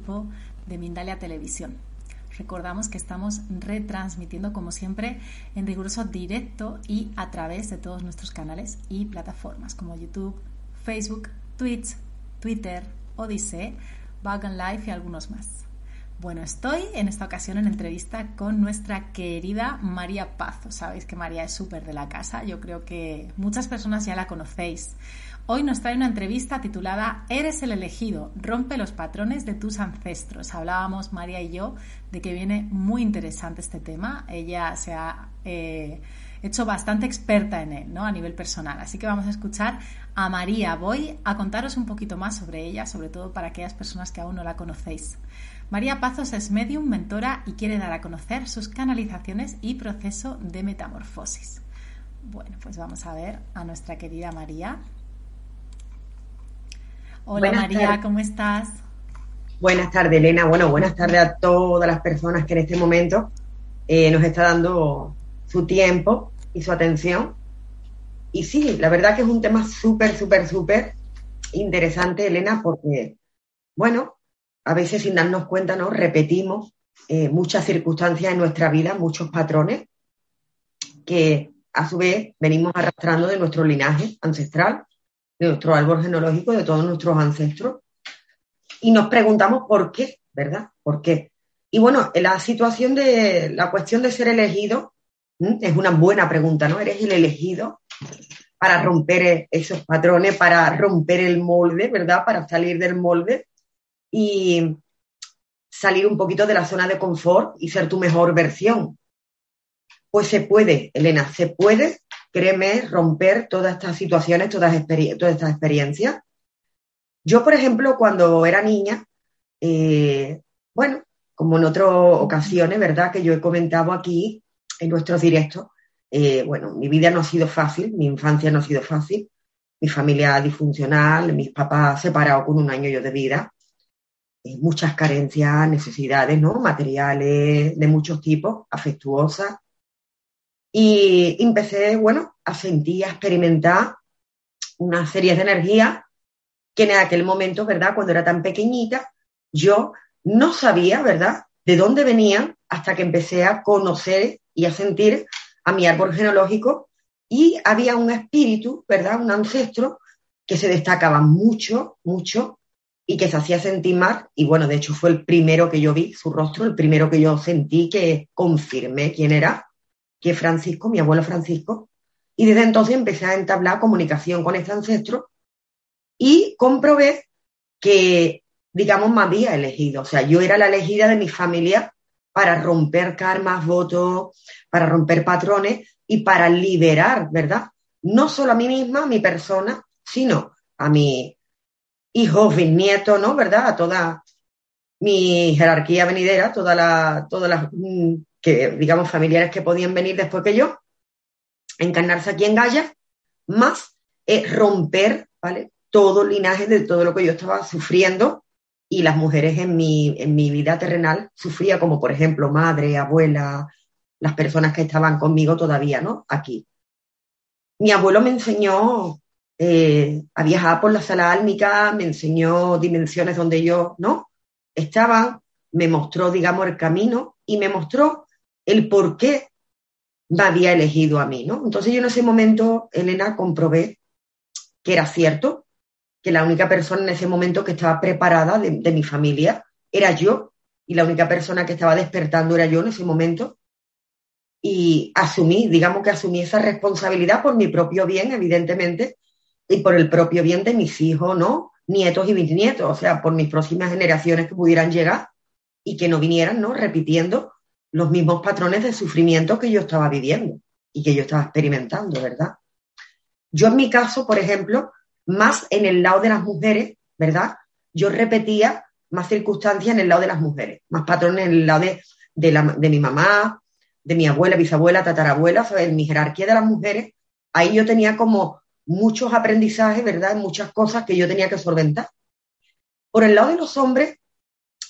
equipo de Mindalia Televisión. Recordamos que estamos retransmitiendo como siempre en riguroso directo y a través de todos nuestros canales y plataformas como YouTube, Facebook, Twitch, Twitter, Odyssey, Vagan Live y algunos más. Bueno, estoy en esta ocasión en entrevista con nuestra querida María Pazo. Sabéis que María es súper de la casa, yo creo que muchas personas ya la conocéis. Hoy nos trae una entrevista titulada Eres el elegido, rompe los patrones de tus ancestros. Hablábamos María y yo de que viene muy interesante este tema. Ella se ha eh, hecho bastante experta en él, ¿no? A nivel personal. Así que vamos a escuchar a María. Voy a contaros un poquito más sobre ella, sobre todo para aquellas personas que aún no la conocéis. María Pazos es medium, mentora y quiere dar a conocer sus canalizaciones y proceso de metamorfosis. Bueno, pues vamos a ver a nuestra querida María. Hola María, ¿cómo estás? Buenas tardes, Elena. Bueno, buenas tardes a todas las personas que en este momento eh, nos está dando su tiempo y su atención. Y sí, la verdad que es un tema súper, súper, súper interesante, Elena, porque, bueno, a veces sin darnos cuenta, ¿no? Repetimos eh, muchas circunstancias en nuestra vida, muchos patrones que a su vez venimos arrastrando de nuestro linaje ancestral de nuestro árbol genealógico, de todos nuestros ancestros, y nos preguntamos por qué, ¿verdad? ¿Por qué? Y bueno, la situación de la cuestión de ser elegido es una buena pregunta, ¿no? Eres el elegido para romper esos patrones, para romper el molde, ¿verdad? Para salir del molde y salir un poquito de la zona de confort y ser tu mejor versión. Pues se puede, Elena, se puede créeme, romper todas estas situaciones, todas, estas experiencias. Yo, por ejemplo, cuando era niña, eh, bueno, como en otras ocasiones, ¿verdad? Que yo he comentado aquí en nuestros directos, eh, bueno, mi vida no ha sido fácil, mi infancia no ha sido fácil, mi familia disfuncional, mis papás separados con un año yo de vida, eh, muchas carencias, necesidades, ¿no? Materiales de muchos tipos, afectuosas, y empecé, bueno, a sentir, a experimentar una serie de energías que en aquel momento, ¿verdad? Cuando era tan pequeñita, yo no sabía, ¿verdad?, de dónde venían hasta que empecé a conocer y a sentir a mi árbol genealógico y había un espíritu, ¿verdad?, un ancestro que se destacaba mucho, mucho y que se hacía sentir mal. Y bueno, de hecho fue el primero que yo vi, su rostro, el primero que yo sentí que confirmé quién era que Francisco, mi abuelo Francisco, y desde entonces empecé a entablar comunicación con este ancestro y comprobé que, digamos, me había elegido. O sea, yo era la elegida de mi familia para romper karmas, votos, para romper patrones y para liberar, ¿verdad? No solo a mí misma, a mi persona, sino a mi hijos, bisnietos, ¿no? ¿Verdad? A toda mi jerarquía venidera, toda la, todas las mm, que, digamos, familiares que podían venir después que yo, encarnarse aquí en Gaia, más eh, romper, ¿vale? Todo el linaje de todo lo que yo estaba sufriendo y las mujeres en mi, en mi vida terrenal sufría como, por ejemplo, madre, abuela, las personas que estaban conmigo todavía, ¿no? Aquí. Mi abuelo me enseñó eh, a viajar por la sala álmica, me enseñó dimensiones donde yo, ¿no? Estaba, me mostró, digamos, el camino y me mostró el por qué me había elegido a mí, ¿no? Entonces yo en ese momento, Elena, comprobé que era cierto, que la única persona en ese momento que estaba preparada de, de mi familia era yo y la única persona que estaba despertando era yo en ese momento. Y asumí, digamos que asumí esa responsabilidad por mi propio bien, evidentemente, y por el propio bien de mis hijos, ¿no? Nietos y bisnietos, o sea, por mis próximas generaciones que pudieran llegar y que no vinieran, ¿no? Repitiendo los mismos patrones de sufrimiento que yo estaba viviendo y que yo estaba experimentando, ¿verdad? Yo en mi caso, por ejemplo, más en el lado de las mujeres, ¿verdad? Yo repetía más circunstancias en el lado de las mujeres, más patrones en el lado de, de, mi mamá, de mi abuela, bisabuela, tatarabuela, en mi jerarquía de las mujeres, ahí yo tenía como muchos aprendizajes, ¿verdad? Muchas cosas que yo tenía que solventar. Por el lado de los hombres,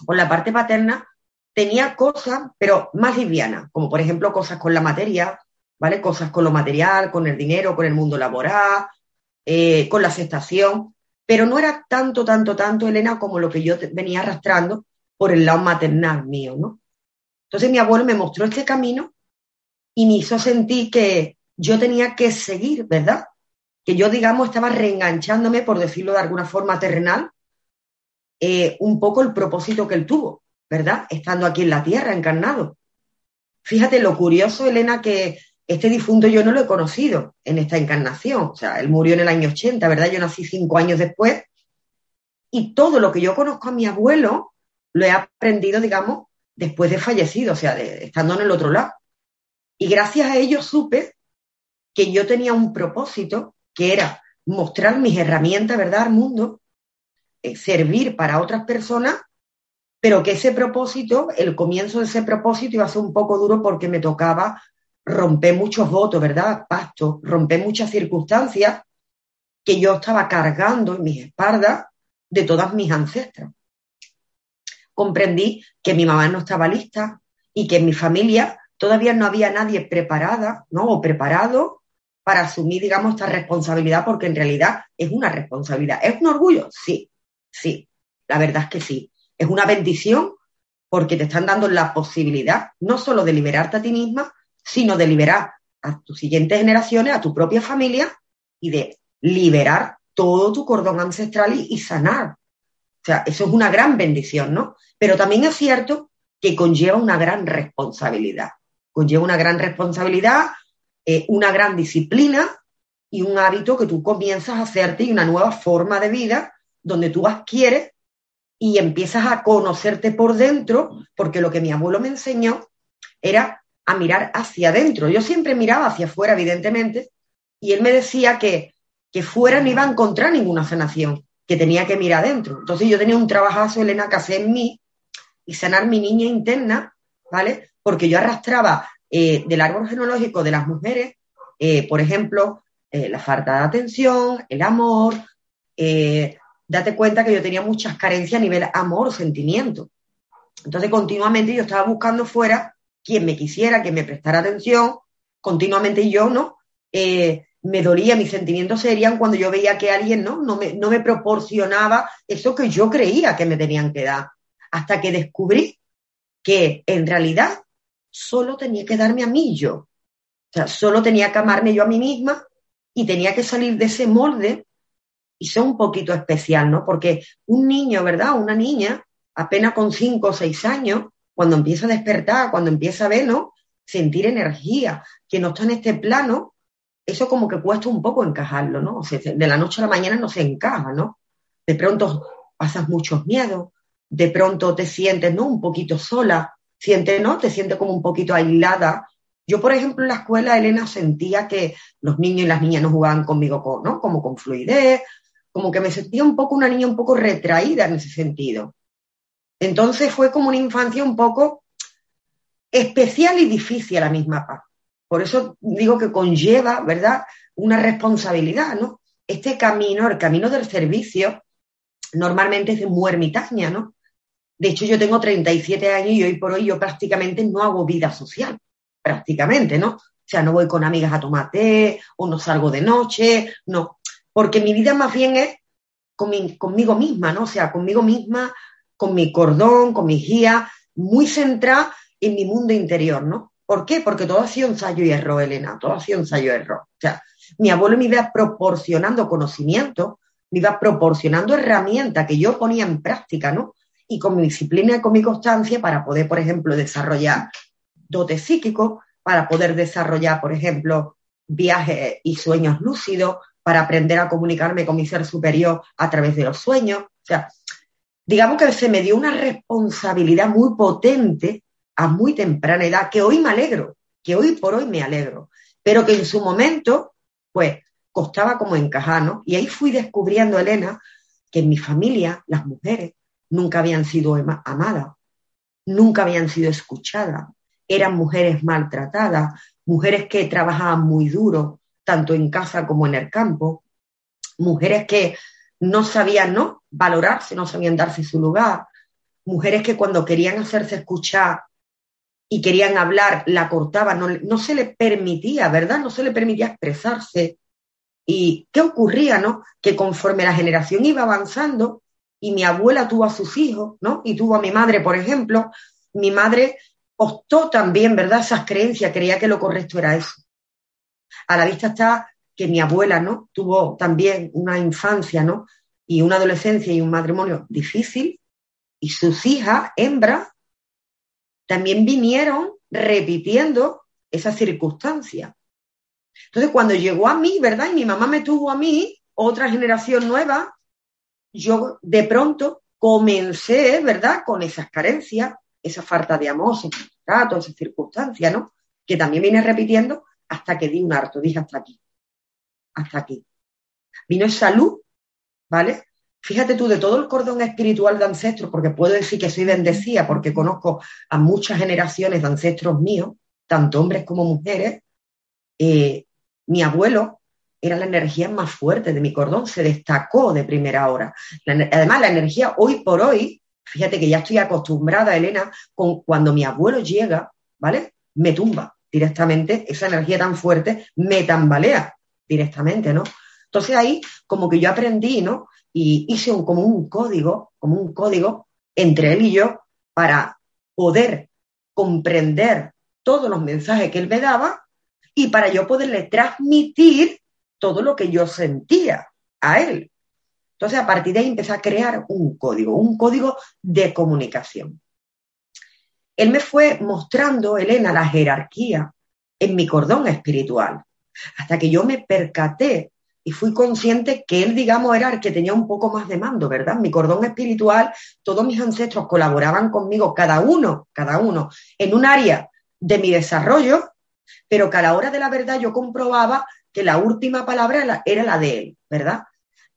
por la parte paterna, tenía cosas, pero más livianas, como por ejemplo cosas con la materia, ¿vale? Cosas con lo material, con el dinero, con el mundo laboral, eh, con la aceptación, pero no era tanto, tanto, tanto, Elena, como lo que yo venía arrastrando por el lado maternal mío, ¿no? Entonces mi abuelo me mostró este camino y me hizo sentir que yo tenía que seguir, ¿verdad? Que yo, digamos, estaba reenganchándome, por decirlo de alguna forma terrenal, eh, un poco el propósito que él tuvo, ¿verdad? Estando aquí en la tierra, encarnado. Fíjate lo curioso, Elena, que este difunto yo no lo he conocido en esta encarnación. O sea, él murió en el año 80, ¿verdad? Yo nací cinco años después. Y todo lo que yo conozco a mi abuelo lo he aprendido, digamos, después de fallecido, o sea, estando en el otro lado. Y gracias a ello supe que yo tenía un propósito que era mostrar mis herramientas, ¿verdad?, al mundo, eh, servir para otras personas, pero que ese propósito, el comienzo de ese propósito iba a ser un poco duro porque me tocaba romper muchos votos, ¿verdad? Pactos, romper muchas circunstancias que yo estaba cargando en mis espaldas de todas mis ancestras. Comprendí que mi mamá no estaba lista y que en mi familia todavía no había nadie preparada, ¿no? O preparado para asumir, digamos, esta responsabilidad, porque en realidad es una responsabilidad. ¿Es un orgullo? Sí, sí, la verdad es que sí. Es una bendición porque te están dando la posibilidad no solo de liberarte a ti misma, sino de liberar a tus siguientes generaciones, a tu propia familia y de liberar todo tu cordón ancestral y, sanar. O sea, eso es una gran bendición, ¿no? Pero también es cierto que conlleva una gran responsabilidad. Conlleva una gran responsabilidad, eh, una gran disciplina y un hábito que tú comienzas a hacerte y una nueva forma de vida donde tú adquieres y empiezas a conocerte por dentro, porque lo que mi abuelo me enseñó era a mirar hacia adentro. Yo siempre miraba hacia afuera, evidentemente, y él me decía que, que fuera no iba a encontrar ninguna sanación, que tenía que mirar adentro. Entonces yo tenía un trabajazo, Elena, que hacer en mí y sanar mi niña interna, ¿vale? Porque yo arrastraba eh, del árbol genológico de las mujeres, eh, por ejemplo, eh, la falta de atención, el amor. Date cuenta que yo tenía muchas carencias a nivel amor, sentimiento. Entonces, continuamente yo estaba buscando fuera quien me quisiera, que me prestara atención, continuamente yo, ¿no? Eh, me dolía, mis sentimientos serían cuando yo veía que alguien ¿no? No, me, no me proporcionaba eso que yo creía que me tenían que dar. Hasta que descubrí que en realidad solo tenía que darme a mí yo. O sea, solo tenía que amarme yo a mí misma y tenía que salir de ese molde y ser un poquito especial, ¿no? Porque un niño, ¿verdad? Una niña, apenas con cinco o seis años, cuando empieza a despertar, cuando empieza a ver, ¿no? Sentir energía, que no está en este plano, eso como que cuesta un poco encajarlo, ¿no? O sea, de la noche a la mañana no se encaja, ¿no? De pronto pasas muchos miedos, de pronto te sientes, ¿no? Un poquito sola, sientes, ¿no? Te sientes como un poquito aislada. Yo, por ejemplo, en la escuela, Elena, sentía que los niños y las niñas no jugaban conmigo, ¿no? Como con fluidez, como que me sentía un poco una niña un poco retraída en ese sentido. Entonces fue como una infancia un poco especial y difícil a la misma paz. Por eso digo que conlleva, ¿verdad?, una responsabilidad, ¿no? Este camino, el camino del servicio, normalmente es muy ermitaña, ¿no? De hecho, yo tengo 37 años y hoy por hoy yo prácticamente no hago vida social, prácticamente, ¿no? O sea, no voy con amigas a tomar té o no salgo de noche, no. Porque mi vida más bien es conmigo misma, ¿no? O sea, conmigo misma, con mi cordón, con mi guía, muy centrada en mi mundo interior, ¿no? ¿Por qué? Porque todo ha sido ensayo y error, Elena, todo ha sido ensayo y error. O sea, mi abuelo me iba proporcionando conocimiento, me iba proporcionando herramientas que yo ponía en práctica, ¿no? Y con mi disciplina y con mi constancia para poder, por ejemplo, desarrollar dotes psíquicos, para poder desarrollar, por ejemplo, viajes y sueños lúcidos, para aprender a comunicarme con mi ser superior a través de los sueños. O sea, digamos que se me dio una responsabilidad muy potente a muy temprana edad, que hoy me alegro, que hoy por hoy me alegro, pero que en su momento, pues, costaba como encajar, ¿no? Y ahí fui descubriendo, Elena, que en mi familia las mujeres nunca habían sido amadas, nunca habían sido escuchadas, eran mujeres maltratadas, mujeres que trabajaban muy duro, tanto en casa como en el campo, mujeres que no sabían ¿no? valorarse, no sabían darse su lugar, mujeres que cuando querían hacerse escuchar y querían hablar, la cortaban, no, no se le permitía, ¿verdad? No se le permitía expresarse. ¿Y qué ocurría, no? Que conforme la generación iba avanzando y mi abuela tuvo a sus hijos, ¿no? Y tuvo a mi madre, por ejemplo, mi madre optó también, ¿verdad? Esas creencias, creía que lo correcto era eso. A la vista está que mi abuela, ¿no? Tuvo también una infancia, ¿no? Y una adolescencia y un matrimonio difícil, y sus hijas, hembras, también vinieron repitiendo esa circunstancia. Entonces, cuando llegó a mí, ¿verdad? Y mi mamá me tuvo a mí, otra generación nueva, yo de pronto comencé, ¿verdad? Con esas carencias, esa falta de amor, ese trato, esa circunstancia, ¿no? Que también viene repitiendo hasta que di un harto, dije hasta aquí, hasta aquí. Vino esa luz, ¿vale? Fíjate tú, de todo el cordón espiritual de ancestros, porque puedo decir que soy bendecida porque conozco a muchas generaciones de ancestros míos, tanto hombres como mujeres, eh, mi abuelo era la energía más fuerte de mi cordón, se destacó de primera hora. además, la energía hoy por hoy, fíjate que ya estoy acostumbrada, Elena, con cuando mi abuelo llega, ¿vale? Me tumba directamente, esa energía tan fuerte me tambalea directamente, ¿no? Entonces ahí como que yo aprendí, ¿no? Y hice un, como un código, como un código entre él y yo para poder comprender todos los mensajes que él me daba y para yo poderle transmitir todo lo que yo sentía a él. Entonces, a partir de ahí empecé a crear un código, un código de comunicación. Él me fue mostrando, Elena, la jerarquía en mi cordón espiritual, hasta que yo me percaté y fui consciente que él, digamos, era el que tenía un poco más de mando, ¿verdad? Mi cordón espiritual, todos mis ancestros colaboraban conmigo, cada uno, cada uno, en un área de mi desarrollo, pero que a la hora de la verdad yo comprobaba que la última palabra era la de él, ¿verdad?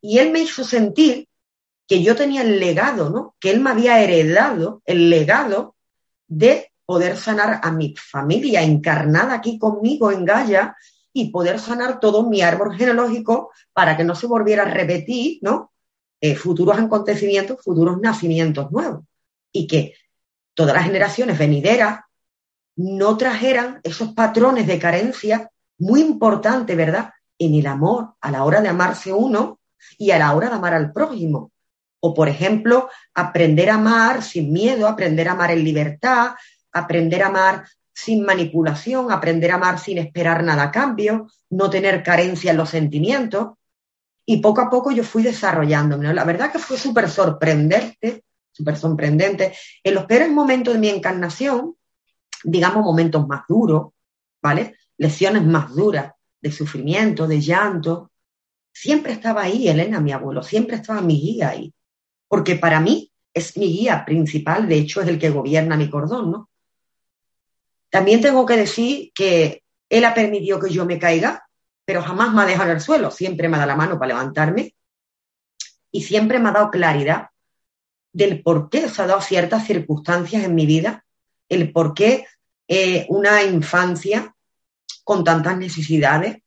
Y él me hizo sentir que yo tenía el legado, ¿no? Que él me había heredado el legado de poder sanar a mi familia encarnada aquí conmigo en Gaia y poder sanar todo mi árbol genealógico para que no se volviera a repetir, ¿no? Eh, futuros acontecimientos, futuros nacimientos nuevos. Y que todas las generaciones venideras no trajeran esos patrones de carencia muy importantes, ¿verdad? En el amor, a la hora de amarse uno y a la hora de amar al prójimo. O, por ejemplo, aprender a amar sin miedo, aprender a amar en libertad, aprender a amar sin manipulación, aprender a amar sin esperar nada a cambio, no tener carencia en los sentimientos. Y poco a poco yo fui desarrollándome. La verdad que fue súper sorprendente, súper sorprendente. En los peores momentos de mi encarnación, digamos momentos más duros, ¿vale? Lesiones más duras, de sufrimiento, de llanto. Siempre estaba ahí, Elena, mi abuelo, siempre estaba mi guía ahí. Porque para mí es mi guía principal, de hecho es el que gobierna mi cordón, ¿no? También tengo que decir que él ha permitido que yo me caiga, pero jamás me ha dejado en el suelo. Siempre me ha dado la mano para levantarme y siempre me ha dado claridad del por qué se ha dado ciertas circunstancias en mi vida, el por qué eh, una infancia con tantas necesidades,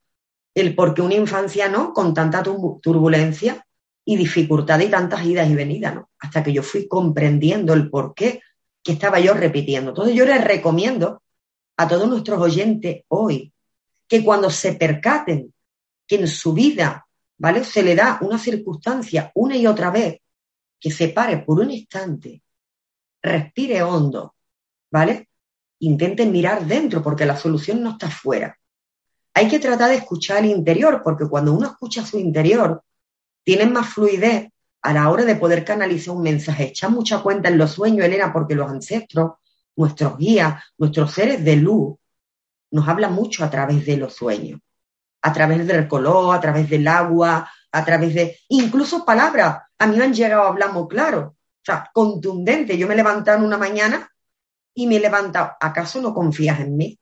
el por qué una infancia no con tanta turbulencia y dificultad y tantas idas y venidas, ¿no? Hasta que yo fui comprendiendo el por qué que estaba yo repitiendo. Entonces yo les recomiendo a todos nuestros oyentes hoy que cuando se percaten que en su vida ¿vale? Se le da una circunstancia una y otra vez que se pare por un instante, respire hondo, ¿vale? Intente mirar dentro porque la solución no está fuera. Hay que tratar de escuchar el interior porque cuando uno escucha su interior, tiene más fluidez a la hora de poder canalizar un mensaje. Echa mucha cuenta en los sueños, Elena, porque los ancestros, nuestros guías, nuestros seres de luz, nos hablan mucho a través de los sueños a través del color, a través del agua, a través de incluso palabras. A mí me han llegado a hablar muy claro, o sea, contundente. Yo me he levantado una mañana y me he levantado. ¿Acaso no confías en mí?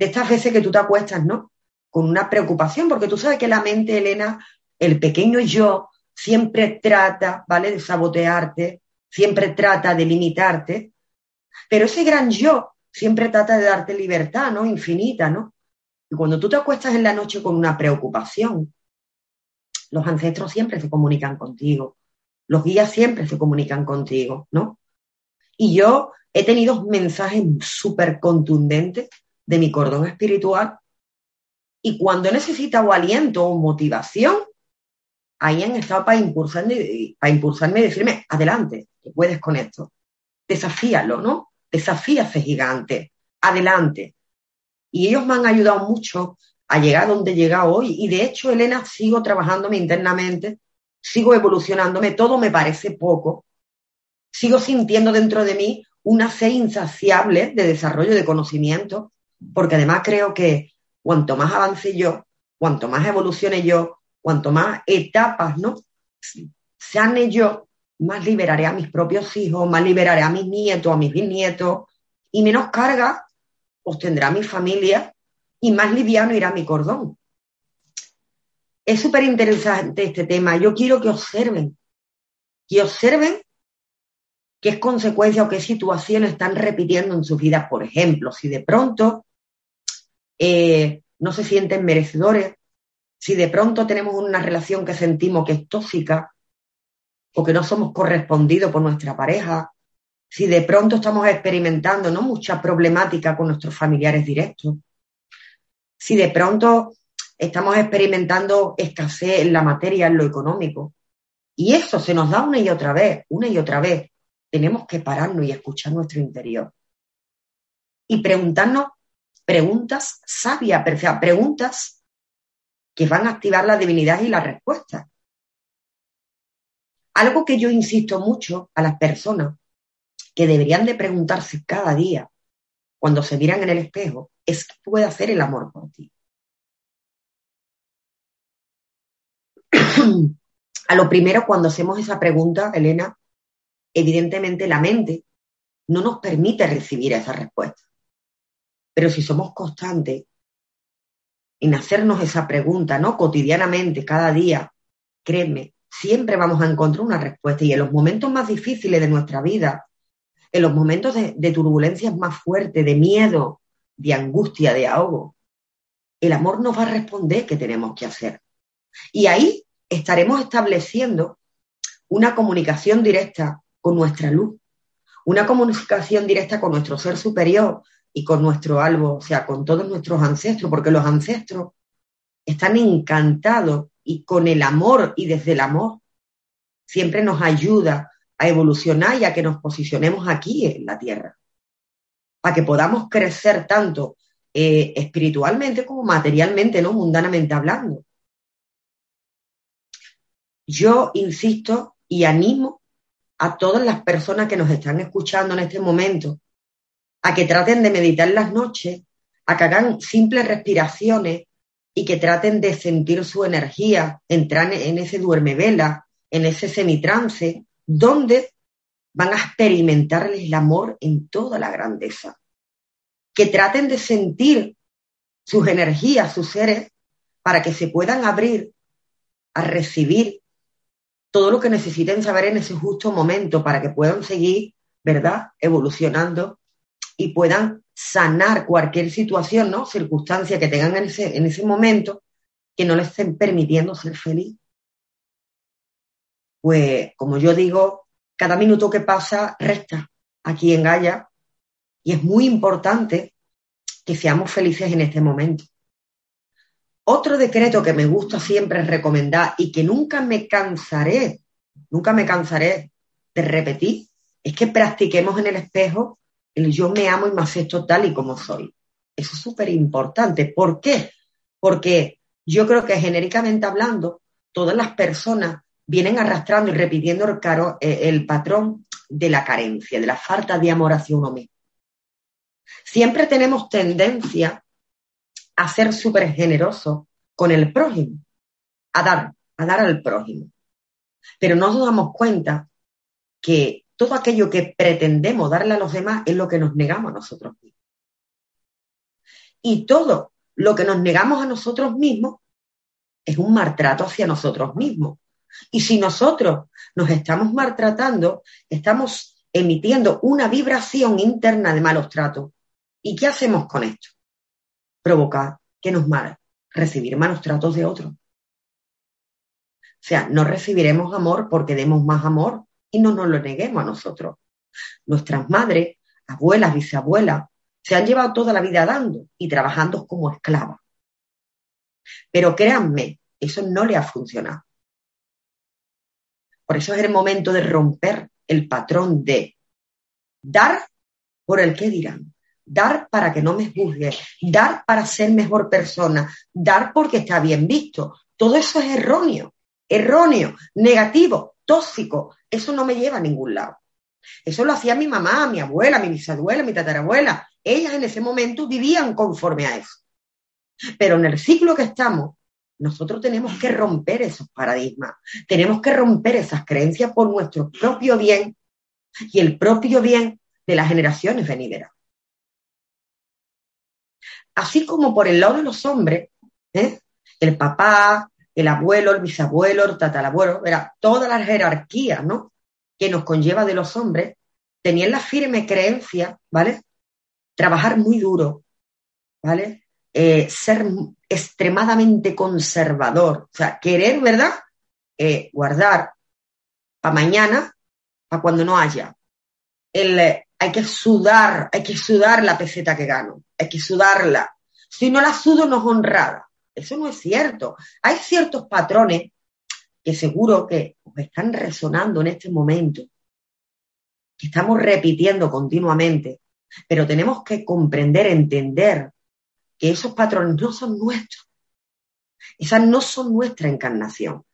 De estas veces que tú te acuestas, ¿no? Con una preocupación, porque tú sabes que la mente, Elena, el pequeño yo, siempre trata, ¿vale? De sabotearte, siempre trata de limitarte, pero ese gran yo siempre trata de darte libertad, ¿no? Infinita, ¿no? Y cuando tú te acuestas en la noche con una preocupación, los ancestros siempre se comunican contigo, los guías siempre se comunican contigo, ¿no? Y yo he tenido mensajes súper contundentes de mi cordón espiritual y cuando he necesitado aliento o motivación, ahí han estado para impulsarme, para impulsarme y decirme, adelante, que puedes con esto. Desafíalo, ¿no? Desafía ese gigante. Adelante. Y ellos me han ayudado mucho a llegar a donde he llegado hoy. Y de hecho, Elena, sigo trabajándome internamente, sigo evolucionándome, todo me parece poco. Sigo sintiendo dentro de mí una sed insaciable de desarrollo de conocimiento, porque además creo que cuanto más avance yo, cuanto más evolucione yo, cuanto más etapas, ¿no? Sane yo, más liberaré a mis propios hijos, más liberaré a mis nietos, a mis bisnietos, y menos carga tendrá mi familia y más liviano irá mi cordón. Es súper interesante este tema. Yo quiero que observen, que observen qué consecuencias o qué situaciones están repitiendo en sus vidas. Por ejemplo, si de pronto eh, no se sienten merecedores, si de pronto tenemos una relación que sentimos que es tóxica o que no somos correspondidos por nuestra pareja, si de pronto estamos experimentando ¿no? mucha problemática con nuestros familiares directos, si de pronto estamos experimentando escasez en la materia, en lo económico, y eso se nos da una y otra vez, una y otra vez, tenemos que pararnos y escuchar nuestro interior. Y preguntarnos preguntas sabias, preguntas que van a activar la divinidad y la respuesta. Algo que yo insisto mucho a las personas que deberían de preguntarse cada día cuando se miran en el espejo es qué puede hacer el amor por ti. A lo primero, cuando hacemos esa pregunta, Elena, evidentemente la mente no nos permite recibir esa respuesta. Pero si somos constantes en hacernos esa pregunta, ¿no? Cotidianamente, cada día, créeme, siempre vamos a encontrar una respuesta. Y en los momentos más difíciles de nuestra vida, en los momentos de, turbulencias más fuertes, de miedo, de angustia, de ahogo, el amor nos va a responder qué tenemos que hacer. Y ahí estaremos estableciendo una comunicación directa con nuestra luz, una comunicación directa con nuestro ser superior y con nuestro algo, o sea, con todos nuestros ancestros, porque los ancestros están encantados y con el amor y desde el amor siempre nos ayuda a evolucionar y a que nos posicionemos aquí en la Tierra, para que podamos crecer tanto eh, espiritualmente como materialmente, no mundanamente hablando. Yo insisto y animo a todas las personas que nos están escuchando en este momento a que traten de meditar las noches, a que hagan simples respiraciones y que traten de sentir su energía, entrar en ese duerme vela, en ese semitrance, donde van a experimentarles el amor en toda la grandeza. Que traten de sentir sus energías, sus seres, para que se puedan abrir a recibir todo lo que necesiten saber en ese justo momento para que puedan seguir, ¿verdad?, evolucionando y puedan sanar cualquier situación, ¿no?, circunstancia que tengan en ese, en ese momento que no les estén permitiendo ser feliz pues como yo digo, cada minuto que pasa resta aquí en Gaia y es muy importante que seamos felices en este momento. Otro decreto que me gusta siempre recomendar y que nunca me cansaré, nunca me cansaré de repetir, es que practiquemos en el espejo yo me amo y me acepto tal y como soy. Eso es súper importante. ¿Por qué? Porque yo creo que genéricamente hablando, todas las personas vienen arrastrando y repitiendo el, eh, el patrón de la carencia, de la falta de amor hacia uno mismo. Siempre tenemos tendencia a ser súper generosos con el prójimo, a dar, a dar al prójimo. Pero no nos damos cuenta que todo aquello que pretendemos darle a los demás es lo que nos negamos a nosotros mismos. Y todo lo que nos negamos a nosotros mismos es un maltrato hacia nosotros mismos. Y si nosotros nos estamos maltratando, estamos emitiendo una vibración interna de malos tratos. ¿Y qué hacemos con esto? Provocar que nos mal, recibir malos tratos de otros. O sea, no recibiremos amor porque demos más amor, y no nos lo neguemos a nosotros. Nuestras madres, abuelas, bisabuelas, se han llevado toda la vida dando y trabajando como esclavas. Pero créanme, eso no le ha funcionado. Por eso es el momento de romper el patrón de dar por el que dirán, dar para que no me juzgue, dar para ser mejor persona, dar porque está bien visto. Todo eso es erróneo, erróneo, negativo, tóxico, eso no me lleva a ningún lado. Eso lo hacía mi mamá, mi abuela, mi bisabuela, mi tatarabuela. Ellas en ese momento vivían conforme a eso. Pero en el ciclo que estamos, nosotros tenemos que romper esos paradigmas, tenemos que romper esas creencias por nuestro propio bien y el propio bien de las generaciones venideras. Así como por el lado de los hombres, ¿eh? el papá, el abuelo, el bisabuelo, el tatarabuelo, era toda la jerarquía, ¿no? Que nos conlleva de los hombres, tenían la firme creencia, ¿vale? Trabajar muy duro, ¿vale? Eh, ser extremadamente conservador, o sea, querer, ¿verdad? Eh, guardar para mañana, para cuando no haya. El, eh, hay que sudar, hay que sudar la peseta que gano, hay que sudarla. Si no la sudo, no es honrada. Eso no es cierto. Hay ciertos patrones que seguro que están resonando en este momento, que estamos repitiendo continuamente, pero tenemos que comprender, entender que esos patrones no son nuestros. Esas no son nuestra encarnación.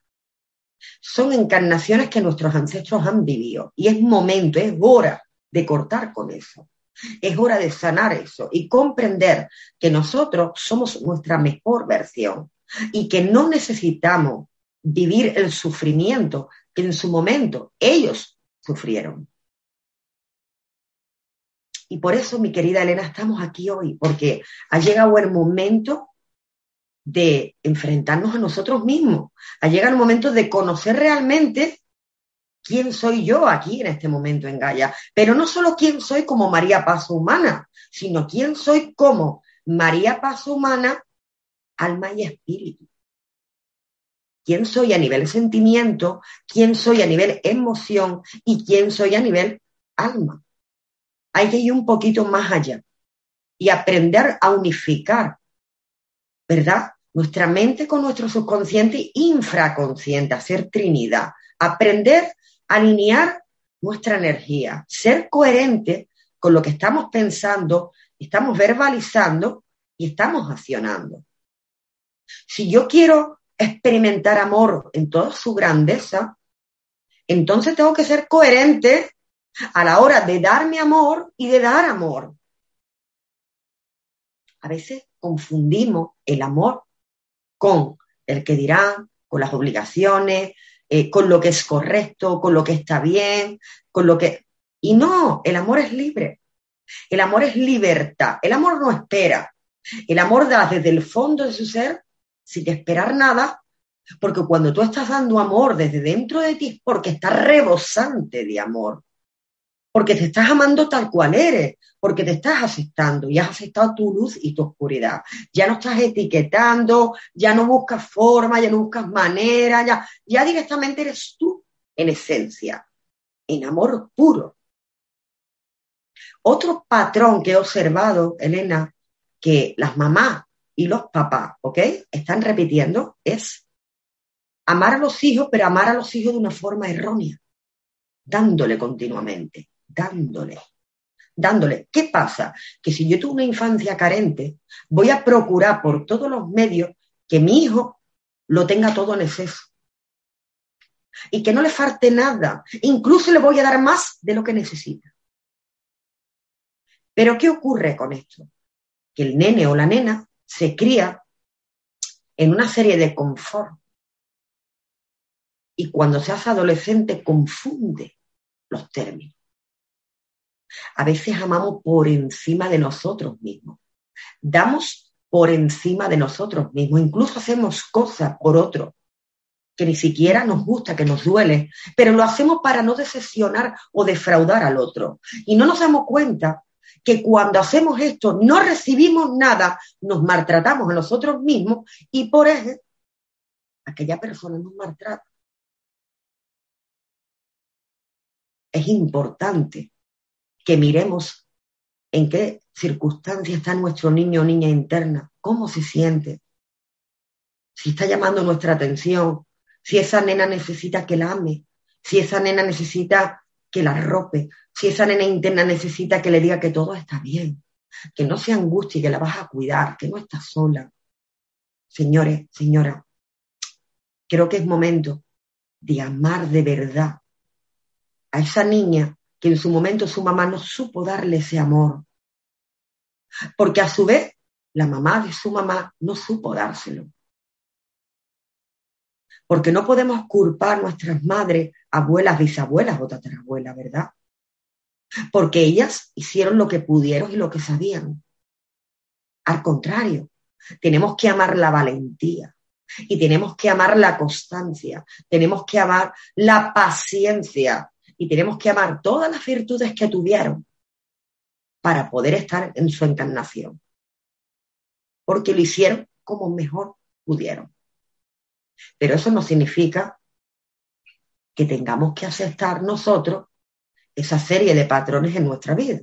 Son encarnaciones que nuestros ancestros han vivido. Y es momento, es hora de cortar con eso. Es hora de sanar eso y comprender que nosotros somos nuestra mejor versión y que no necesitamos vivir el sufrimiento que en su momento ellos sufrieron. Y por eso, mi querida Elena, estamos aquí hoy, porque ha llegado el momento de enfrentarnos a nosotros mismos, ha llegado el momento de conocer realmente quién soy yo aquí en este momento en Gaia, pero no solo quién soy como María Paz Humana, sino quién soy como María Paz Humana, alma y espíritu. Quién soy a nivel sentimiento, quién soy a nivel emoción y quién soy a nivel alma. Hay que ir un poquito más allá y aprender a unificar, ¿verdad? Nuestra mente con nuestro subconsciente infraconsciente, a ser Trinidad. Aprender alinear nuestra energía, ser coherente con lo que estamos pensando, estamos verbalizando y estamos accionando. Si yo quiero experimentar amor en toda su grandeza, entonces tengo que ser coherente a la hora de darme amor y de dar amor. A veces confundimos el amor con el que dirán, con las obligaciones, eh, con lo que es correcto, con lo que está bien, con lo que... Y no, el amor es libre. El amor es libertad. El amor no espera. El amor da desde el fondo de su ser sin esperar nada, porque cuando tú estás dando amor desde dentro de ti es porque estás rebosante de amor porque te estás amando tal cual eres, porque te estás aceptando y has aceptado tu luz y tu oscuridad. Ya no estás etiquetando, ya no buscas forma, ya no buscas manera, ya, ya directamente eres tú en esencia, en amor puro. Otro patrón que he observado, Elena, que las mamás y los papás, ¿ok? Están repitiendo es amar a los hijos, pero amar a los hijos de una forma errónea, dándole continuamente, dándole, dándole. ¿Qué pasa? Que si yo tuve una infancia carente, voy a procurar por todos los medios que mi hijo lo tenga todo en exceso. Y que no le falte nada. Incluso le voy a dar más de lo que necesita. Pero ¿qué ocurre con esto? Que el nene o la nena se cría en una serie de confort. Y cuando se hace adolescente confunde los términos. A veces amamos por encima de nosotros mismos. Damos por encima de nosotros mismos. Incluso hacemos cosas por otro que ni siquiera nos gusta, que nos duele, pero lo hacemos para no decepcionar o defraudar al otro. Y no nos damos cuenta que cuando hacemos esto no recibimos nada, nos maltratamos a nosotros mismos y por eso aquella persona nos maltrata. Es importante que miremos en qué circunstancia está nuestro niño o niña interna, cómo se siente, si está llamando nuestra atención, si esa nena necesita que la ame, si esa nena necesita que la arrope, si esa nena interna necesita que le diga que todo está bien, que no se angustie, que la vas a cuidar, que no está sola. Señores, señora, creo que es momento de amar de verdad a esa niña que en su momento su mamá no supo darle ese amor. Porque a su vez, la mamá de su mamá no supo dárselo. Porque no podemos culpar a nuestras madres, abuelas, bisabuelas o tatarabuelas, ¿verdad? porque ellas hicieron lo que pudieron y lo que sabían. Al contrario, tenemos que amar la valentía y tenemos que amar la constancia, tenemos que amar la paciencia y tenemos que amar todas las virtudes que tuvieron para poder estar en su encarnación. Porque lo hicieron como mejor pudieron. Pero eso no significa que tengamos que aceptar nosotros esa serie de patrones en nuestra vida.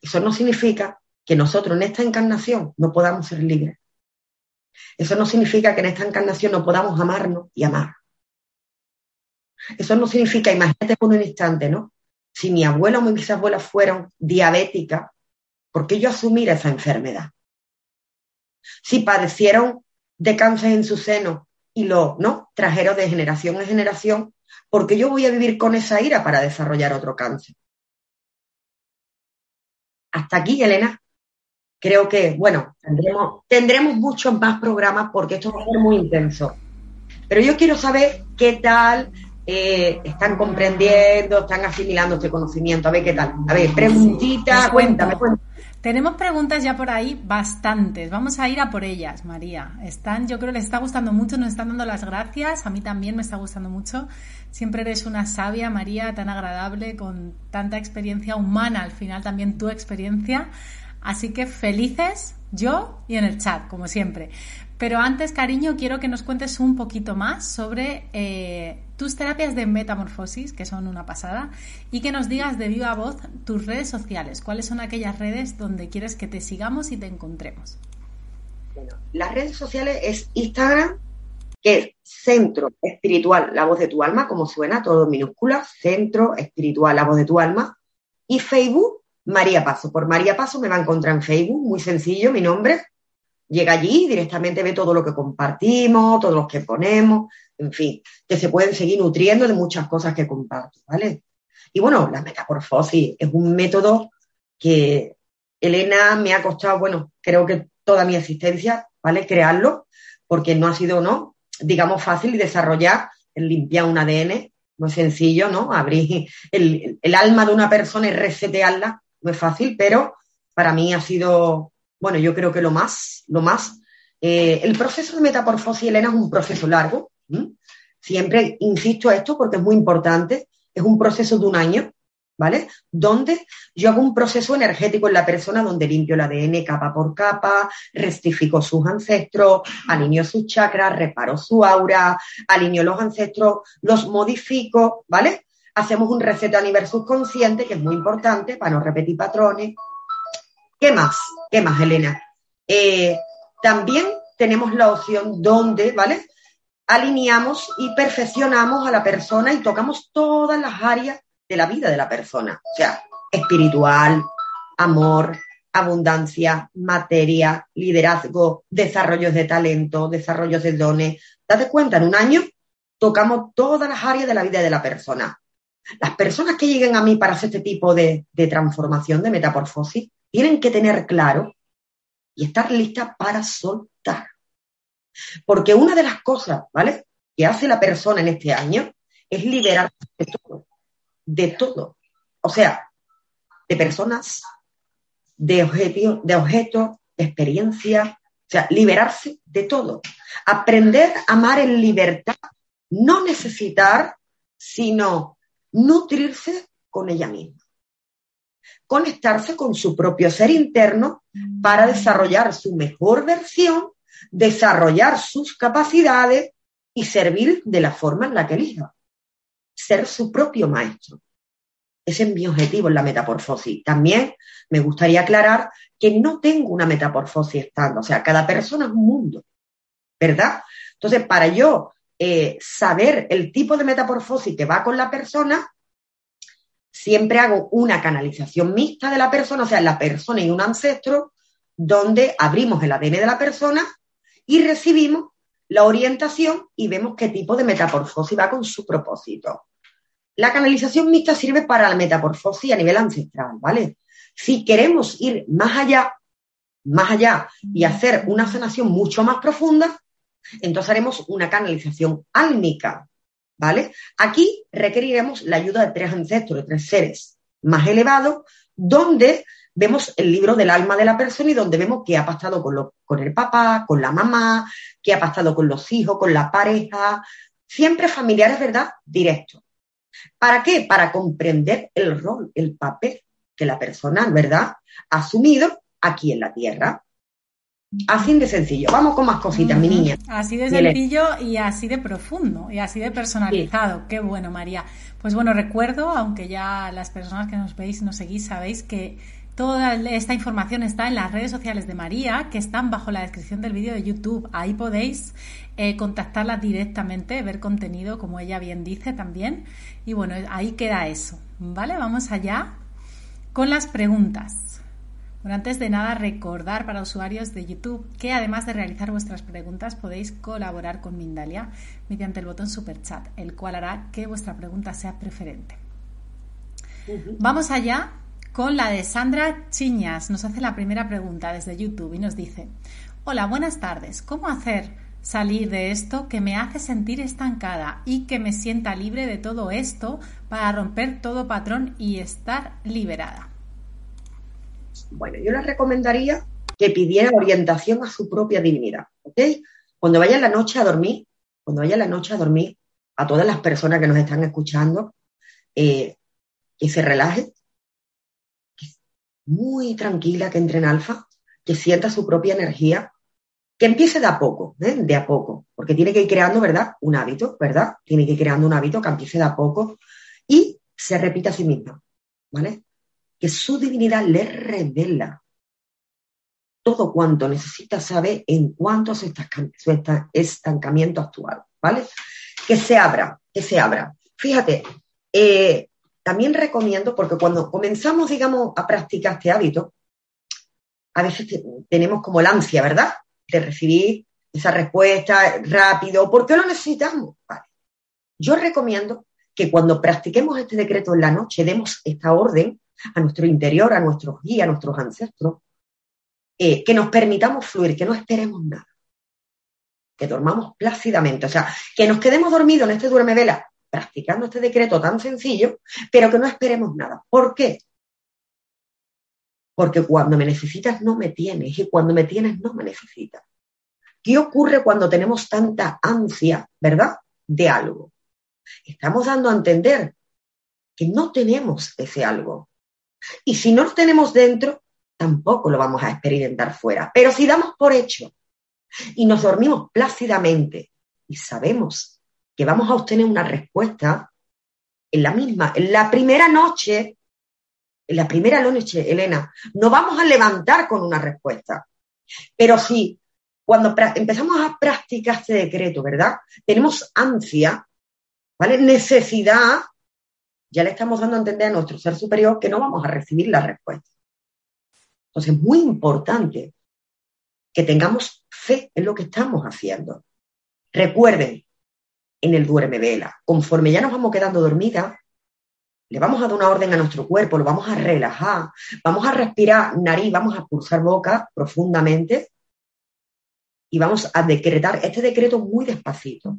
Eso no significa que nosotros en esta encarnación no podamos ser libres. Eso no significa que en esta encarnación no podamos amarnos y amar. Eso no significa, imagínate por un instante, ¿no? Si mi abuela o mi bisabuela fueron diabéticas, ¿por qué yo asumir esa enfermedad? Si padecieron de cáncer en su seno y lo, ¿no? Trajeron de generación en generación, porque yo voy a vivir con esa ira para desarrollar otro cáncer. Hasta aquí, Elena. Creo que, bueno, tendremos, tendremos muchos más programas porque esto va a ser muy intenso. Pero yo quiero saber qué tal eh, están comprendiendo, están asimilando este conocimiento. A ver qué tal. A ver, preguntita, cuéntame, cuéntame. Tenemos preguntas ya por ahí bastantes. Vamos a ir a por ellas, María. Están, yo creo que les está gustando mucho, nos están dando las gracias. A mí también me está gustando mucho. Siempre eres una sabia, María, tan agradable, con tanta experiencia humana, al final también tu experiencia. Así que felices yo y en el chat, como siempre. Pero antes, cariño, quiero que nos cuentes un poquito más sobre eh, tus terapias de metamorfosis, que son una pasada, y que nos digas de viva voz tus redes sociales. ¿Cuáles son aquellas redes donde quieres que te sigamos y te encontremos? Bueno, las redes sociales es Instagram, que es Centro Espiritual, la voz de tu alma, como suena, todo en minúscula, Centro Espiritual, la voz de tu alma, y Facebook, María Paso. Por María Paso me va a encontrar en Facebook, muy sencillo, mi nombre. Llega allí, directamente ve todo lo que compartimos, todos los que ponemos, en fin, que se pueden seguir nutriendo de muchas cosas que comparto, ¿vale? Y bueno, la metamorfosis es un método que Elena me ha costado, bueno, creo que toda mi existencia, ¿vale? Crearlo, porque no ha sido, ¿no? digamos, fácil y desarrollar, el limpiar un ADN, no es sencillo, ¿no? Abrir el, alma de una persona y resetearla, no es fácil, pero para mí ha sido, bueno, yo creo que lo más, lo más. Eh, el proceso de metamorfosis, Elena, es un proceso largo. Siempre insisto esto porque es muy importante. Es un proceso de un año, ¿vale? Donde yo hago un proceso energético en la persona donde limpio el ADN capa por capa, rectifico sus ancestros, alineo sus chakras, reparo su aura, alineo los ancestros, los modifico, ¿vale? Hacemos un reset a nivel subconsciente, que es muy importante para no repetir patrones. ¿Qué más? ¿Qué más, Elena? Eh, también tenemos la opción donde, ¿vale? Alineamos y perfeccionamos a la persona y tocamos todas las áreas de la vida de la persona. O sea, espiritual, amor, abundancia, materia, liderazgo, desarrollos de talento, desarrollos de dones. Date cuenta, en un año tocamos todas las áreas de la vida de la persona. Las personas que lleguen a mí para hacer este tipo de, de transformación, de metamorfosis, tienen que tener claro y estar listas para soltar. Porque una de las cosas, ¿vale? Que hace la persona en este año es liberarse de todo. De todo. O sea, de personas, de objetos, de objetos, de experiencias, o sea, liberarse de todo. Aprender a amar en libertad, no necesitar, sino nutrirse con ella misma. Conectarse con su propio ser interno para desarrollar su mejor versión, desarrollar sus capacidades y servir de la forma en la que elija. Ser su propio maestro. Ese es mi objetivo en la metamorfosis. También me gustaría aclarar que no tengo una metamorfosis estándar, o sea, cada persona es un mundo, ¿verdad? Entonces, para yo eh, saber el tipo de metamorfosis que va con la persona, siempre hago una canalización mixta de la persona, o sea, la persona y un ancestro, donde abrimos el ADN de la persona y recibimos la orientación y vemos qué tipo de metamorfosis va con su propósito. La canalización mixta sirve para la metamorfosis a nivel ancestral, ¿vale? Si queremos ir más allá, más allá y hacer una sanación mucho más profunda, entonces haremos una canalización álmica, ¿vale? Aquí requeriremos la ayuda de tres ancestros, de tres seres más elevados, donde vemos el libro del alma de la persona y donde vemos qué ha pasado con, con el papá, con la mamá, qué ha pasado con los hijos, con la pareja, siempre familiares, ¿verdad? Directos. ¿Para qué? Para comprender el rol, el papel que la persona, ¿verdad?, ha asumido aquí en la Tierra. Así de sencillo. Vamos con más cositas, mi niña. Así de sencillo y así de profundo y así de personalizado. Qué bueno, María. Pues bueno, recuerdo, aunque ya las personas que nos veis y nos seguís sabéis que Toda esta información está en las redes sociales de María, que están bajo la descripción del vídeo de YouTube. Ahí podéis eh, contactarla directamente, ver contenido, como ella bien dice también. Y bueno, ahí queda eso. ¿Vale? Vamos allá con las preguntas. Bueno, antes de nada, recordar para usuarios de YouTube que además de realizar vuestras preguntas, podéis colaborar con Mindalia mediante el botón Super Chat, el cual hará que vuestra pregunta sea preferente. Vamos allá con la de Sandra Chiñas. Nos hace la primera pregunta desde YouTube y nos dice, hola, buenas tardes. ¿Cómo hacer salir de esto que me hace sentir estancada y que me sienta libre de todo esto para romper todo patrón y estar liberada? Bueno, yo les recomendaría que pidiera orientación a su propia divinidad, ¿ok? Cuando vaya la noche a dormir, cuando vaya la noche a dormir, a todas las personas que nos están escuchando, eh, que se relaje, muy tranquila, que entre en alfa, que sienta su propia energía, que empiece de a poco, ¿eh? de a poco, porque tiene que ir creando, ¿verdad? Un hábito, ¿verdad? Tiene que ir creando un hábito que empiece de a poco y se repita a sí misma, ¿vale? Que su divinidad le revela todo cuanto necesita saber en cuanto a su estancamiento actual, ¿vale? Que se abra, que se abra. Fíjate, eh, también recomiendo, porque cuando comenzamos, digamos, a practicar este hábito, a veces tenemos como la ansia, ¿verdad? De recibir esa respuesta rápido. ¿Por qué lo necesitamos? Yo recomiendo que cuando practiquemos este decreto en la noche, demos esta orden a nuestro interior, a nuestros guías, a nuestros ancestros, eh, que nos permitamos fluir, que no esperemos nada, que dormamos plácidamente, o sea, que nos quedemos dormidos en este duerme vela practicando este decreto tan sencillo, pero que no esperemos nada. ¿Por qué? Porque cuando me necesitas no me tienes y cuando me tienes no me necesitas. ¿Qué ocurre cuando tenemos tanta ansia, verdad, de algo? Estamos dando a entender que no tenemos ese algo. Y si no lo tenemos dentro, tampoco lo vamos a experimentar fuera. Pero si damos por hecho y nos dormimos plácidamente y sabemos que vamos a obtener una respuesta en la misma, en la primera noche, en la primera noche, Elena, no vamos a levantar con una respuesta. Pero si cuando empezamos a practicar este decreto, ¿verdad? Tenemos ansia, ¿vale? Necesidad, ya le estamos dando a entender a nuestro ser superior que no vamos a recibir la respuesta. Entonces, es muy importante que tengamos fe en lo que estamos haciendo. Recuerden, en el duerme vela, conforme ya nos vamos quedando dormidas, le vamos a dar una orden a nuestro cuerpo, lo vamos a relajar, vamos a respirar nariz, vamos a pulsar boca profundamente y vamos a decretar este decreto muy despacito.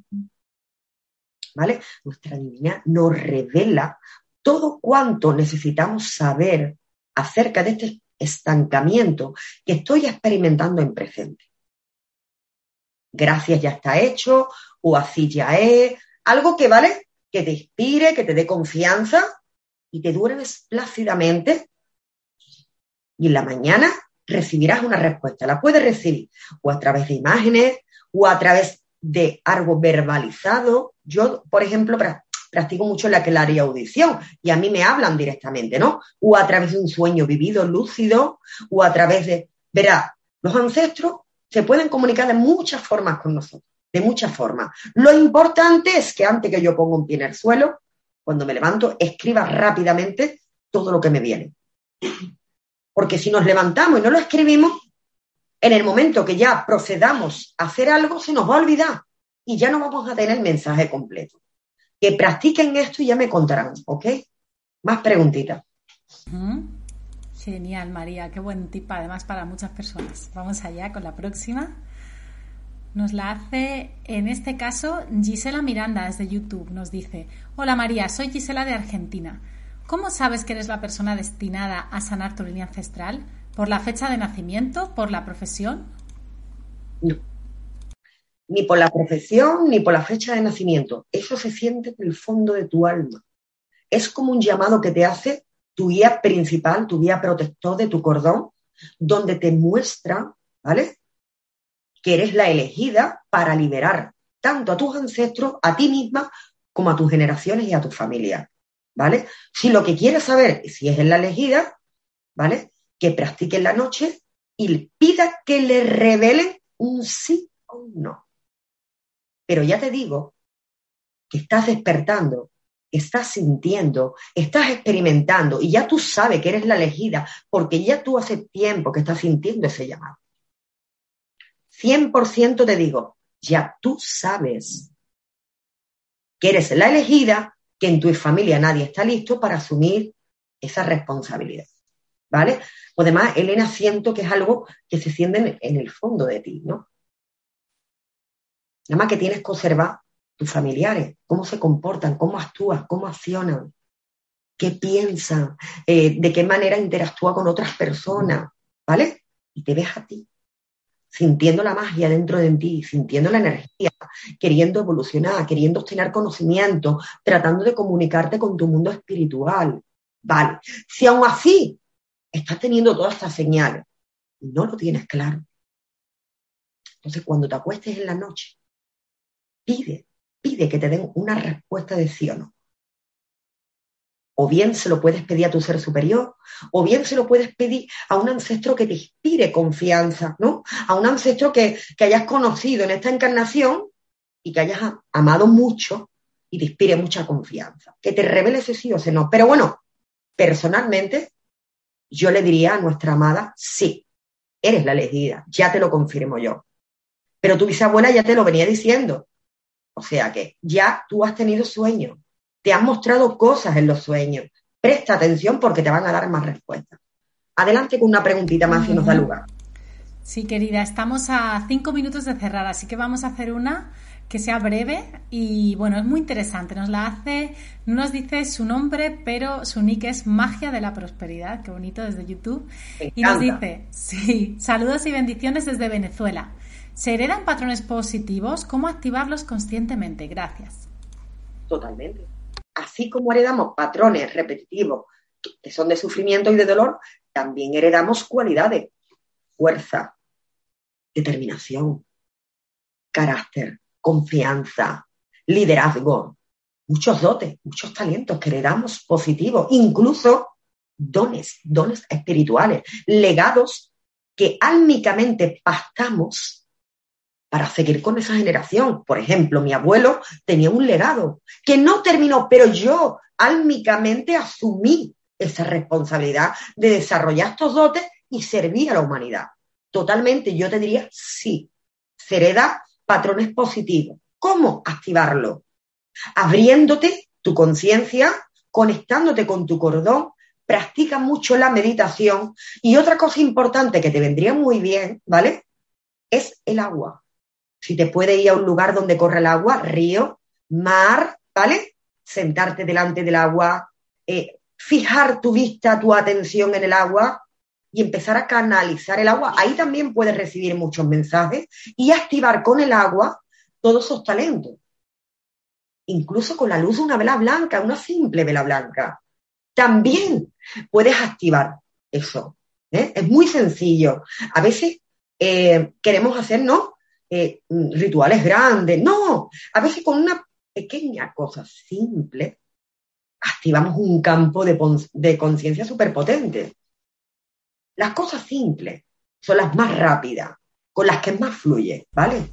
¿Vale? Nuestra divinidad nos revela todo cuanto necesitamos saber acerca de este estancamiento que estoy experimentando en presente. Gracias ya está hecho, o así ya es, algo que vale, que te inspire, que te dé confianza y te duermes plácidamente y en la mañana recibirás una respuesta. La puedes recibir o a través de imágenes o a través de algo verbalizado. Yo, por ejemplo, practico mucho la claria audición y a mí me hablan directamente, ¿no? O a través de un sueño vivido, lúcido, o a través de... Verá, los ancestros se pueden comunicar de muchas formas con nosotros, de muchas formas. Lo importante es que antes que yo ponga un pie en el suelo, cuando me levanto, escriba rápidamente todo lo que me viene. Porque si nos levantamos y no lo escribimos, en el momento que ya procedamos a hacer algo, se nos va a olvidar y ya no vamos a tener el mensaje completo. Que practiquen esto y ya me contarán, ¿ok? Más preguntitas. Genial, María, qué buen tip además para muchas personas. Vamos allá con la próxima. Nos la hace, en este caso, Gisela Miranda desde YouTube. Nos dice, hola María, soy Gisela de Argentina. ¿Cómo sabes que eres la persona destinada a sanar tu línea ancestral? ¿Por la fecha de nacimiento? ¿Por la profesión? No. Ni por la profesión, ni por la fecha de nacimiento. Eso se siente en el fondo de tu alma. Es como un llamado que te hace tu guía principal, tu guía protector de tu cordón, donde te muestra, ¿vale? Que eres la elegida para liberar tanto a tus ancestros, a ti misma, como a tus generaciones y a tu familia. ¿vale? Si lo que quieres saber si es la elegida, ¿vale? Que practique en la noche y pida que le revelen un sí o un no. Pero ya te digo que estás despertando, estás sintiendo, estás experimentando y ya tú sabes que eres la elegida porque ya tú hace tiempo que estás sintiendo ese llamado. 100% te digo, ya tú sabes que eres la elegida que en tu familia nadie está listo para asumir esa responsabilidad. ¿Vale? Pues además, Elena, siento que es algo que se siente en, el fondo de ti, ¿no? Nada más que tienes que observar tus familiares, cómo se comportan, cómo actúan, cómo accionan, qué piensan, eh, de qué manera interactúa con otras personas, ¿vale? Y te ves a ti sintiendo la magia dentro de ti, sintiendo la energía, queriendo evolucionar, queriendo obtener conocimiento, tratando de comunicarte con tu mundo espiritual. Vale, si aún así estás teniendo todas estas señales y no lo tienes claro, entonces cuando te acuestes en la noche, pide, pide que te den una respuesta de sí o no. O bien se lo puedes pedir a tu ser superior, o bien se lo puedes pedir a un ancestro que te inspire confianza, ¿no? A un ancestro que, hayas conocido en esta encarnación y que hayas amado mucho y te inspire mucha confianza. Que te revele ese sí o ese no. Pero bueno, personalmente, yo le diría a nuestra amada, sí, eres la elegida, ya te lo confirmo yo. Pero tu bisabuela ya te lo venía diciendo. O sea que ya tú has tenido sueños, te han mostrado cosas en los sueños. Presta atención porque te van a dar más respuestas. Adelante con una preguntita más si nos da lugar. Sí, querida, estamos a cinco minutos de cerrar, así que vamos a hacer una que sea breve y bueno, es muy interesante. Nos la hace, no nos dice su nombre, pero su nick es Magia de la Prosperidad, qué bonito desde YouTube. Y nos dice, sí, saludos y bendiciones desde Venezuela. ¿Se heredan patrones positivos? ¿Cómo activarlos conscientemente? Gracias. Totalmente así como heredamos patrones repetitivos que son de sufrimiento y de dolor, también heredamos cualidades, fuerza, determinación, carácter, confianza, liderazgo, muchos dotes, muchos talentos que heredamos positivos, incluso dones, dones espirituales, legados que álmicamente pactamos para seguir con esa generación. Por ejemplo, mi abuelo tenía un legado que no terminó, pero yo álmicamente asumí esa responsabilidad de desarrollar estos dotes y servir a la humanidad. Totalmente, yo te diría sí. Se hereda patrones positivos. ¿Cómo activarlo? Abriéndote tu conciencia, conectándote con tu cordón, practica mucho la meditación y otra cosa importante que te vendría muy bien, ¿vale? Es el agua. Si te puede ir a un lugar donde corre el agua, río, mar, ¿vale? Sentarte delante del agua, eh, fijar tu vista, tu atención en el agua y empezar a canalizar el agua. Ahí también puedes recibir muchos mensajes y activar con el agua todos esos talentos. Incluso con la luz de una vela blanca, una simple vela blanca. También puedes activar eso. ¿eh? Es muy sencillo. A veces eh, queremos hacer, ¿no? Eh, rituales grandes. No, a veces con una pequeña cosa simple activamos un campo de, conciencia súper potente. Las cosas simples son las más rápidas, con las que más fluye, ¿vale?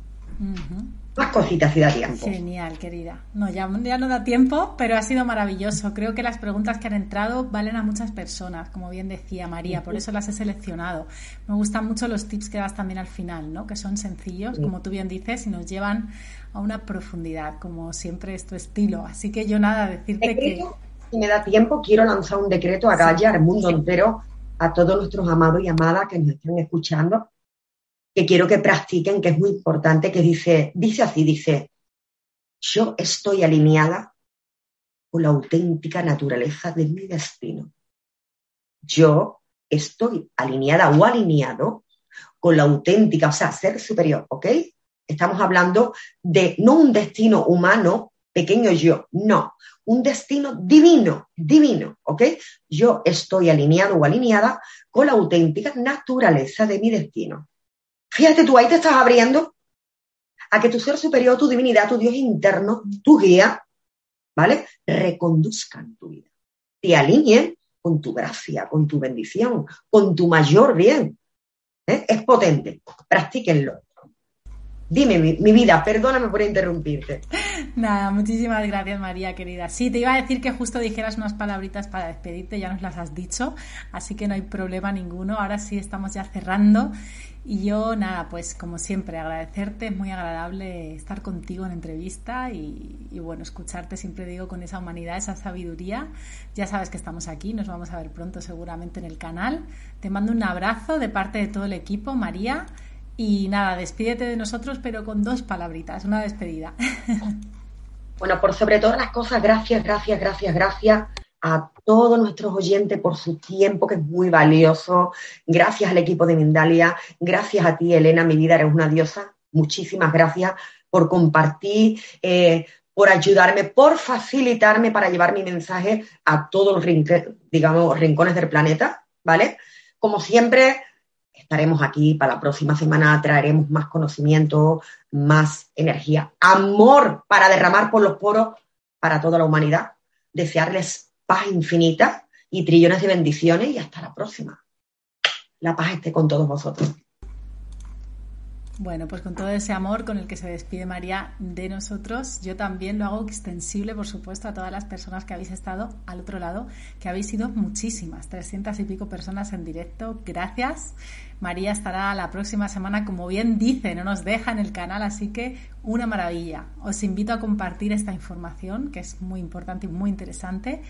Más cositas si da tiempo. Genial, querida. No, ya, ya, no da tiempo, pero ha sido maravilloso. Creo que las preguntas que han entrado valen a muchas personas, como bien decía María, por eso las he seleccionado. Me gustan mucho los tips que das también al final, ¿no? Que son sencillos, como tú bien dices, y nos llevan a una profundidad, como siempre es tu estilo. Así que yo nada, decirte que... Si me da tiempo, quiero lanzar un decreto a Gaia, al mundo entero, a todos nuestros amados y amadas que nos estén escuchando, que quiero que practiquen, que es muy importante, que dice, dice así, dice, yo estoy alineada con la auténtica naturaleza de mi destino. Yo estoy alineada o alineado con la auténtica, o sea, ser superior, ¿ok? Estamos hablando de no un destino humano, pequeño yo, no, un destino divino, divino, ¿ok? Yo estoy alineado o alineada con la auténtica naturaleza de mi destino. Fíjate tú, ahí te estás abriendo a que tu ser superior, tu divinidad, tu Dios interno, tu guía, ¿vale? Reconduzcan tu vida. Te alineen con tu gracia, con tu bendición, con tu mayor bien. ¿eh? Es potente. Practíquenlo. Dime, mi, vida, perdóname por interrumpirte. Nada, muchísimas gracias, María, querida. Sí, te iba a decir que justo dijeras unas palabritas para despedirte, ya nos las has dicho, así que no hay problema ninguno. Ahora sí estamos ya cerrando y yo, nada, pues como siempre, agradecerte, es muy agradable estar contigo en entrevista y, bueno, escucharte, siempre digo, con esa humanidad, esa sabiduría. Ya sabes que estamos aquí, nos vamos a ver pronto seguramente en el canal. Te mando un abrazo de parte de todo el equipo, María. Y nada, despídete de nosotros, pero con dos palabritas, una despedida. Bueno, por sobre todas las cosas, gracias, gracias, gracias, gracias a todos nuestros oyentes por su tiempo, que es muy valioso. Gracias al equipo de Mindalia. Gracias a ti, Elena, mi vida, eres una diosa. Muchísimas gracias por compartir, eh, por ayudarme, por facilitarme para llevar mi mensaje a todos los digamos, rincones del planeta, ¿vale? Como siempre, estaremos aquí para la próxima semana, traeremos más conocimiento, más energía, amor para derramar por los poros para toda la humanidad. Desearles paz infinita y trillones de bendiciones y hasta la próxima. La paz esté con todos vosotros. Bueno, pues con todo ese amor con el que se despide María de nosotros, yo también lo hago extensible, por supuesto, a todas las personas que habéis estado al otro lado, que habéis sido muchísimas, trescientas y pico personas en directo. Gracias. María estará la próxima semana, como bien dice, no nos deja en el canal, así que una maravilla. Os invito a compartir esta información, que es muy importante y muy interesante.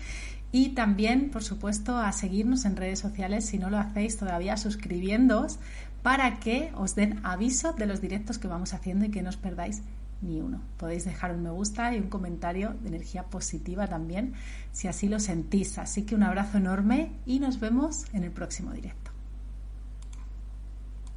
Y también, por supuesto, a seguirnos en redes sociales si no lo hacéis todavía, suscribiéndoos para que os den aviso de los directos que vamos haciendo y que no os perdáis ni uno. Podéis dejar un me gusta y un comentario de energía positiva también, si así lo sentís. Así que un abrazo enorme y nos vemos en el próximo directo.